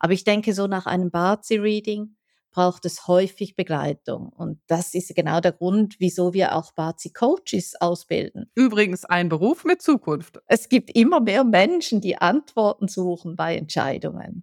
Aber ich denke, so nach einem Bazi-Reading braucht es häufig Begleitung. Und das ist genau der Grund, wieso wir auch Bazi-Coaches ausbilden. Übrigens ein Beruf mit Zukunft. Es gibt immer mehr Menschen, die Antworten suchen bei Entscheidungen.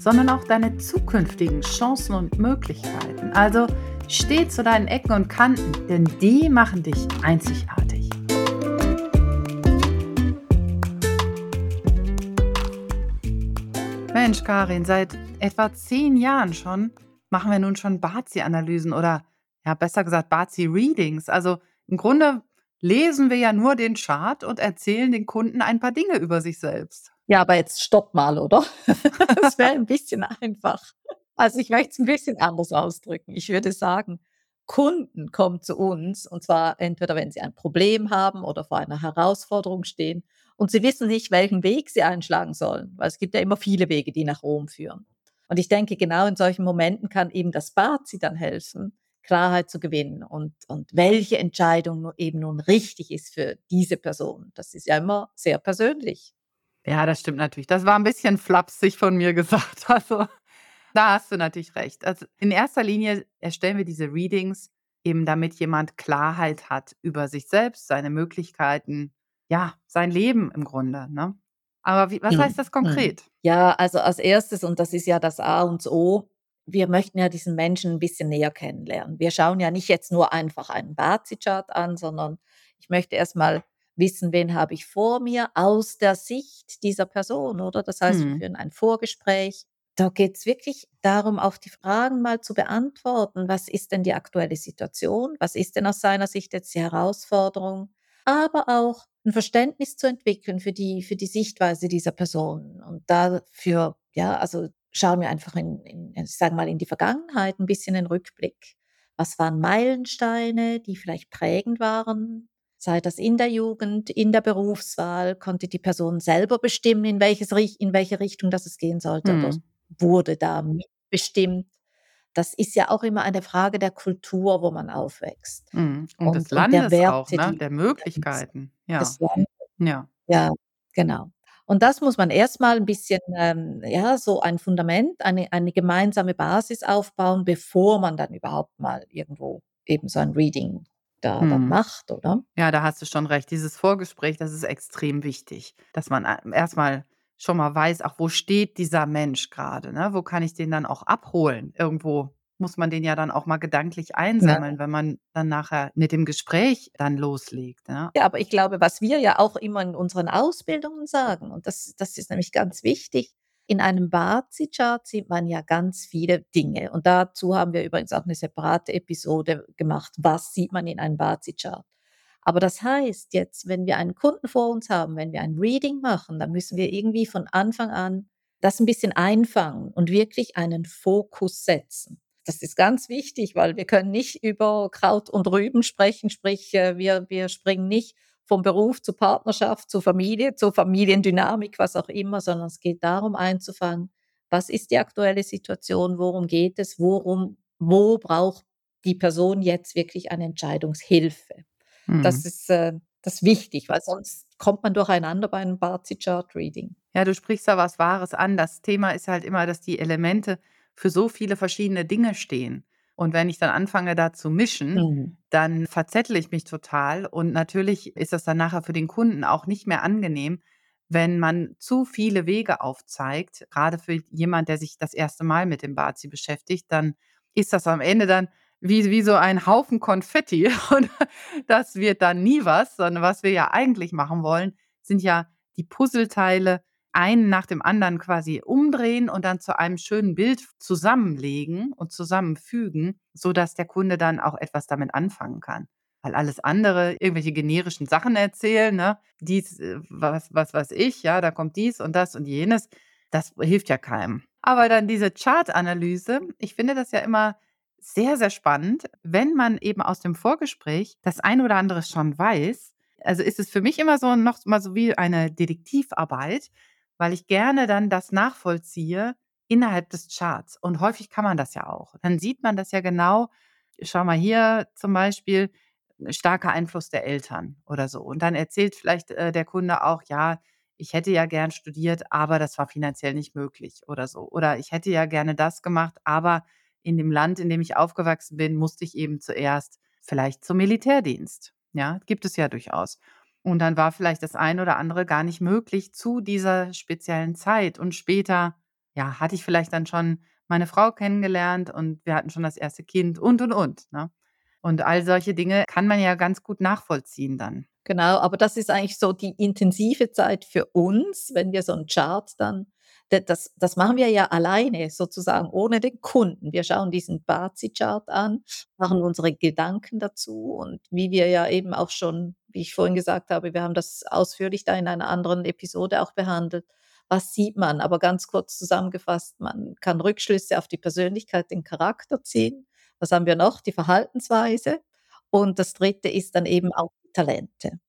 sondern auch deine zukünftigen Chancen und Möglichkeiten. Also Steh zu deinen Ecken und Kanten, denn die machen dich einzigartig. Mensch, Karin, seit etwa zehn Jahren schon machen wir nun schon Bazi-Analysen oder ja, besser gesagt Bazi-Readings. Also im Grunde lesen wir ja nur den Chart und erzählen den Kunden ein paar Dinge über sich selbst. Ja, aber jetzt stopp mal, oder? das wäre ein bisschen einfach. Also ich möchte es ein bisschen anders ausdrücken. Ich würde sagen, Kunden kommen zu uns und zwar entweder, wenn sie ein Problem haben oder vor einer Herausforderung stehen und sie wissen nicht, welchen Weg sie einschlagen sollen, weil es gibt ja immer viele Wege, die nach Rom führen. Und ich denke, genau in solchen Momenten kann eben das Bazi dann helfen, Klarheit zu gewinnen und, und welche Entscheidung eben nun richtig ist für diese Person. Das ist ja immer sehr persönlich. Ja, das stimmt natürlich. Das war ein bisschen flapsig von mir gesagt. Also da hast du natürlich recht. Also in erster Linie erstellen wir diese Readings eben, damit jemand Klarheit hat über sich selbst, seine Möglichkeiten, ja, sein Leben im Grunde. Ne? Aber wie, was heißt das konkret? Ja, also als erstes, und das ist ja das A und O, wir möchten ja diesen Menschen ein bisschen näher kennenlernen. Wir schauen ja nicht jetzt nur einfach einen Bazi-Chart an, sondern ich möchte erstmal wissen, wen habe ich vor mir aus der Sicht dieser Person, oder? Das heißt, wir hm. führen ein Vorgespräch da geht es wirklich darum, auch die Fragen mal zu beantworten. Was ist denn die aktuelle Situation? Was ist denn aus seiner Sicht jetzt die Herausforderung? Aber auch ein Verständnis zu entwickeln für die, für die Sichtweise dieser Person. Und dafür, ja, also schauen wir einfach in, in ich sage mal, in die Vergangenheit, ein bisschen den Rückblick. Was waren Meilensteine, die vielleicht prägend waren? Sei das in der Jugend, in der Berufswahl, konnte die Person selber bestimmen, in, welches, in welche Richtung das es gehen sollte? Mhm. Oder wurde da mitbestimmt. Das ist ja auch immer eine Frage der Kultur, wo man aufwächst. Mhm. Und, und, des Landes und der Werte, auch, ne? der Möglichkeiten. Ja. ja. ja, genau. Und das muss man erstmal ein bisschen, ähm, ja, so ein Fundament, eine, eine gemeinsame Basis aufbauen, bevor man dann überhaupt mal irgendwo eben so ein Reading da dann mhm. macht, oder? Ja, da hast du schon recht. Dieses Vorgespräch, das ist extrem wichtig, dass man äh, erstmal schon mal weiß, auch wo steht dieser Mensch gerade, ne? Wo kann ich den dann auch abholen? Irgendwo muss man den ja dann auch mal gedanklich einsammeln, ja. wenn man dann nachher mit dem Gespräch dann loslegt. Ne? Ja, aber ich glaube, was wir ja auch immer in unseren Ausbildungen sagen, und das, das ist nämlich ganz wichtig, in einem Bazi-Chart sieht man ja ganz viele Dinge. Und dazu haben wir übrigens auch eine separate Episode gemacht. Was sieht man in einem Bazi-Chart? Aber das heißt jetzt, wenn wir einen Kunden vor uns haben, wenn wir ein Reading machen, dann müssen wir irgendwie von Anfang an das ein bisschen einfangen und wirklich einen Fokus setzen. Das ist ganz wichtig, weil wir können nicht über Kraut und Rüben sprechen, sprich äh, wir, wir springen nicht vom Beruf zur Partnerschaft, zur Familie, zur Familiendynamik, was auch immer, sondern es geht darum einzufangen, was ist die aktuelle Situation, worum geht es, worum, wo braucht die Person jetzt wirklich eine Entscheidungshilfe. Mhm. Das ist äh, das wichtig, weil sonst kommt man durcheinander bei einem Bazi-Chart-Reading. Ja, du sprichst da was Wahres an. Das Thema ist halt immer, dass die Elemente für so viele verschiedene Dinge stehen. Und wenn ich dann anfange, da zu mischen, mhm. dann verzettle ich mich total. Und natürlich ist das dann nachher für den Kunden auch nicht mehr angenehm, wenn man zu viele Wege aufzeigt. Gerade für jemand, der sich das erste Mal mit dem Bazi beschäftigt, dann ist das am Ende dann wie, wie so ein Haufen Konfetti. Und das wird dann nie was, sondern was wir ja eigentlich machen wollen, sind ja die Puzzleteile einen nach dem anderen quasi umdrehen und dann zu einem schönen Bild zusammenlegen und zusammenfügen, sodass der Kunde dann auch etwas damit anfangen kann. Weil alles andere, irgendwelche generischen Sachen erzählen, ne, dies, äh, was, was weiß ich, ja, da kommt dies und das und jenes, das hilft ja keinem. Aber dann diese Chartanalyse, ich finde das ja immer sehr, sehr spannend, wenn man eben aus dem Vorgespräch das ein oder andere schon weiß. Also ist es für mich immer so noch mal so wie eine Detektivarbeit, weil ich gerne dann das nachvollziehe innerhalb des Charts. Und häufig kann man das ja auch. Dann sieht man das ja genau. Schau mal hier zum Beispiel, starker Einfluss der Eltern oder so. Und dann erzählt vielleicht äh, der Kunde auch, ja, ich hätte ja gern studiert, aber das war finanziell nicht möglich oder so. Oder ich hätte ja gerne das gemacht, aber in dem Land, in dem ich aufgewachsen bin, musste ich eben zuerst vielleicht zum Militärdienst. Ja, gibt es ja durchaus. Und dann war vielleicht das eine oder andere gar nicht möglich zu dieser speziellen Zeit. Und später, ja, hatte ich vielleicht dann schon meine Frau kennengelernt und wir hatten schon das erste Kind und, und, und. Ne? Und all solche Dinge kann man ja ganz gut nachvollziehen dann. Genau, aber das ist eigentlich so die intensive Zeit für uns, wenn wir so 'n Chart dann das das machen wir ja alleine sozusagen ohne den Kunden. Wir schauen diesen Bazi-Chart an, machen unsere Gedanken dazu und wie wir ja eben auch schon wie ich vorhin gesagt habe, wir haben das ausführlich da in einer anderen Episode auch behandelt. Was sieht man? Aber ganz kurz zusammengefasst, man kann Rückschlüsse auf die Persönlichkeit, den Charakter ziehen. Was haben wir noch? Die Verhaltensweise. Und das Dritte ist dann eben auch Talente.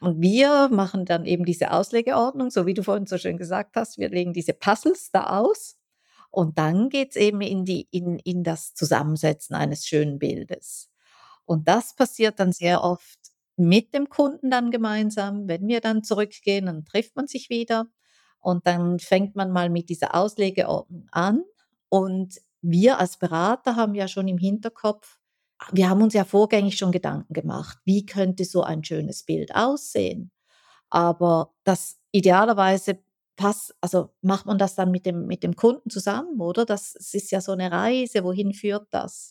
Und wir machen dann eben diese Auslegeordnung, so wie du vorhin so schön gesagt hast. Wir legen diese Puzzles da aus und dann geht's eben in die in in das Zusammensetzen eines schönen Bildes. Und das passiert dann sehr oft mit dem Kunden dann gemeinsam. Wenn wir dann zurückgehen, dann trifft man sich wieder und dann fängt man mal mit dieser Auslegeordnung an. Und wir als Berater haben ja schon im Hinterkopf wir haben uns ja vorgängig schon Gedanken gemacht, wie könnte so ein schönes Bild aussehen? Aber das idealerweise passt also, macht man das dann mit dem mit dem Kunden zusammen, oder? Das ist ja so 'ne Reise, wohin führt das?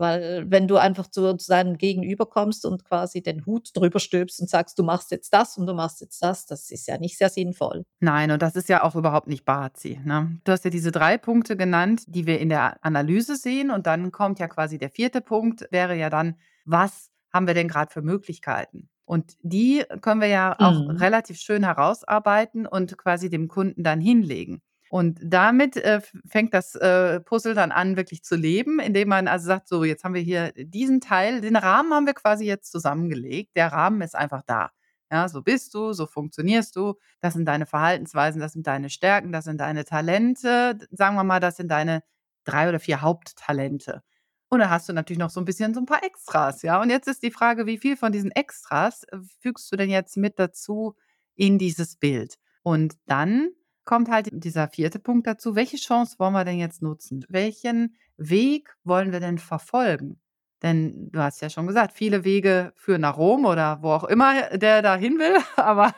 Weil wenn du einfach zu zu deinem Gegenüber kommst und quasi den Hut drüber stülpst und sagst: „Du machst jetzt das und du machst jetzt das“, das ist ja nicht sehr sinnvoll. Nein, und das ist ja auch überhaupt nicht Bazi, ne? Du hast ja diese 3 Punkte genannt, die wir in der Analyse sehen und dann kommt ja quasi der vierte Punkt, wäre ja dann: Was haben wir denn grad für Möglichkeiten? Und die können wir ja auch Mhm. relativ schön herausarbeiten und quasi dem Kunden dann hinlegen. Und damit, äh, fängt das, äh, Puzzle dann an, wirklich zu leben, indem man also sagt: „So, jetzt haben wir hier diesen Teil den Rahmen haben wir quasi jetzt zusammengelegt. Der Rahmen ist einfach da. Ja, so bist du, so funktionierst du. Das sind deine Verhaltensweisen, das sind deine Stärken, das sind deine Talente. Sagen wir mal, das sind deine 3 oder 4 Haupttalente. Und dann hast du natürlich noch so 'n bisschen so 'n paar Extras, ja? Und jetzt ist die Frage, wie viel von diesen Extras, äh, fügst du denn jetzt mit dazu in dieses Bild? Und dann kommt halt dieser vierte Punkt dazu. Welche Chance wollen wir denn jetzt nutzen? Welchen Weg wollen wir denn verfolgen? Denn du hast ja schon gesagt, viele Wege führen nach Rom oder wo auch immer der da hin will, aber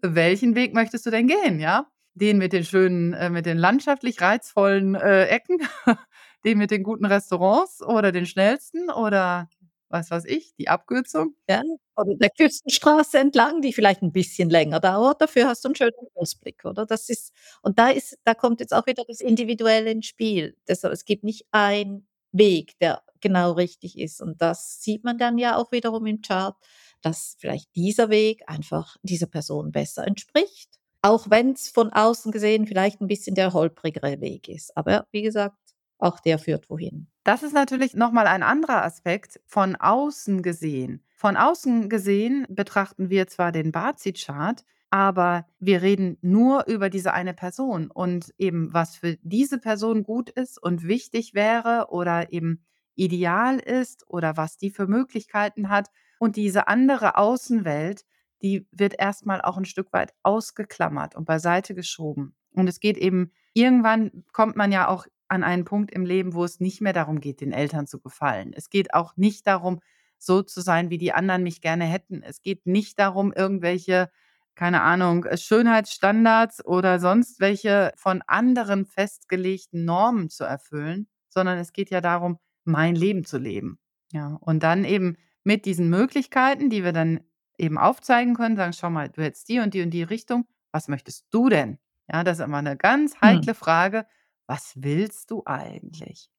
welchen Weg möchtest du denn gehen, ja? Den mit den schönen äh, mit den landschaftlich reizvollen, äh, Ecken, den mit den guten Restaurants oder den schnellsten oder was weiß ich, die Abkürzung? Ja, oder der Küstenstraße entlang, die vielleicht 'n bisschen länger dauert, dafür hast du 'n schönen Ausblick, oder? Das ist und da ist da kommt jetzt auch wieder das Individuelle ins Spiel. Deshalb, es gibt nicht einen Weg, der genau richtig ist. Und das sieht man dann ja auch wiederum im Chart, dass vielleicht dieser Weg einfach dieser Person besser entspricht, auch wenn's von außen gesehen vielleicht 'n bisschen der holprigere Weg ist. Aber wie gesagt, auch der führt wohin. Das ist natürlich noch mal ein anderer Aspekt von außen gesehen. Von außen gesehen betrachten wir zwar den Bazi-Chart, aber wir reden nur über diese eine Person und eben, was für diese Person gut ist und wichtig wäre oder eben ideal ist oder was die für Möglichkeiten hat. Und diese andere Außenwelt, die wird erst mal auch 'n Stück weit ausgeklammert und beiseite geschoben. Und es geht eben irgendwann kommt man ja auch an einen Punkt im Leben, wo es nicht mehr darum geht, den Eltern zu gefallen. Es geht auch nicht darum, so zu sein, wie die anderen mich gerne hätten. Es geht nicht darum, irgendwelche, keine Ahnung, Schönheitsstandards oder sonst welche von anderen festgelegten Normen zu erfüllen, sondern es geht ja darum, mein Leben zu leben. Ja, und dann eben mit diesen Möglichkeiten, die wir dann eben aufzeigen können, sagen: „Schau mal, du hättest die und die und die Richtung. Was möchtest du denn?“ Ja, das ist immer 'ne ganz Mhm. heikle Frage. Was willst du eigentlich?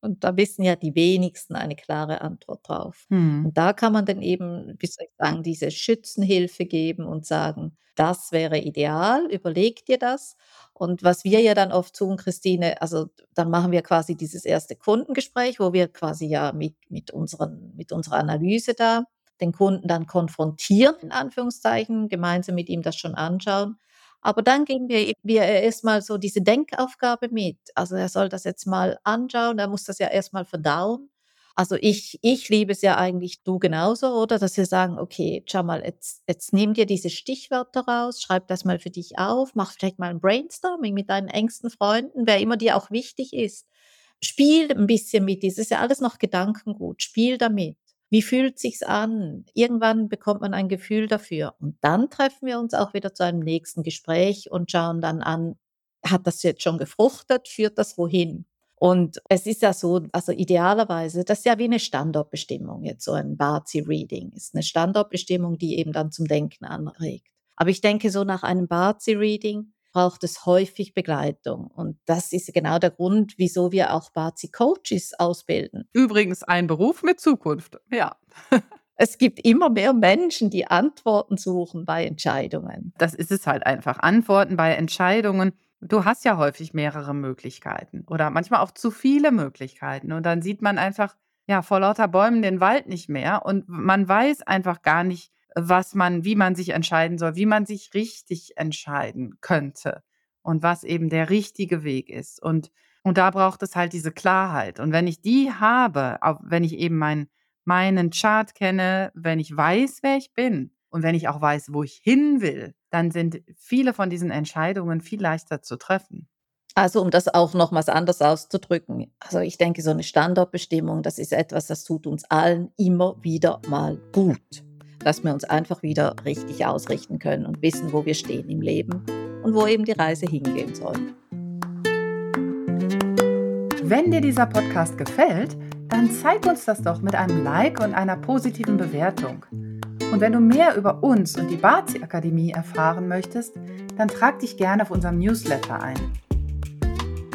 und da wissen ja die wenigsten eine klare Antwort drauf. Mhm. Und da kann man dann eben, wie soll ich sagen, diese Schützenhilfe geben und sagen: „Das wäre ideal, überleg dir das.“ Und was wir ja dann oft tun, Christine also, dann machen wir quasi dieses erste Kundengespräch, wo wir quasi ja mit mit unseren mit unserer Analyse da den Kunden dann konfrontieren, in Anführungszeichen, gemeinsam mit ihm das schon anschauen. Aber dann geben wir wir erst mal so diese Denkaufgabe mit. Also, er soll das jetzt mal anschauen, er muss das ja erst mal verdauen. Also, ich ich liebe es ja eigentlich, du genauso, oder? Dass wir sagen: „Okay, schau mal, jetzt jetzt nimm dir diese Stichwörter raus, schreib das mal für dich auf, mach vielleicht mal 'n Brainstorming mit deinen engsten Freunden, wer immer dir auch wichtig ist. Spiel 'n bisschen mit, das ist ja alles noch Gedankengut. Spiel damit. Wie fühlt sich's an? Irgendwann bekommt man ein Gefühl dafür und dann treffen wir uns auch wieder zu einem nächsten Gespräch und schauen dann an, hat das jetzt schon gefruchtet? Führt das wohin? Und es ist ja so, also idealerweise, das ist ja wie 'ne Standortbestimmung jetzt so ein Bazi-Reading ist 'ne Standortbestimmung, die eben dann zum Denken anregt. Aber ich denke, so nach einem Bazi-Reading braucht es häufig Begleitung. Und das ist genau der Grund, wieso wir auch Bazi-Coaches ausbilden. Übrigens ein Beruf mit Zukunft, ja. Es gibt immer mehr Menschen, die Antworten suchen bei Entscheidungen. Das ist es halt einfach. Antworten bei Entscheidungen. Du hast ja häufig mehrere Möglichkeiten oder manchmal auch zu viele Möglichkeiten. Und dann sieht man einfach, ja, vor lauter Bäumen den Wald nicht mehr und man weiß einfach gar nicht, was man wie man sich entscheiden soll, wie man sich richtig entscheiden könnte und was eben der richtige Weg ist. Und und da braucht es halt diese Klarheit. Und wenn ich die habe, wenn ich eben mein meinen Chart kenne, wenn ich weiß, wer ich bin und wenn ich auch weiß, wo ich hin will, dann sind viele von diesen Entscheidungen viel leichter zu treffen. Also, um das auch nochmals anders auszudrücken. Also, ich denke, so 'ne Standortbestimmung, das ist etwas, das tut uns allen immer wieder mal gut dass wir uns einfach wieder richtig ausrichten können und wissen, wo wir stehen im Leben und wo eben die Reise hingehen soll. Wenn dir dieser Podcast gefällt, dann zeig uns das doch mit einem Like und einer positiven Bewertung. Und wenn du mehr über uns und die Bazi Akademie erfahren möchtest, dann trag dich gerne auf unserem Newsletter ein.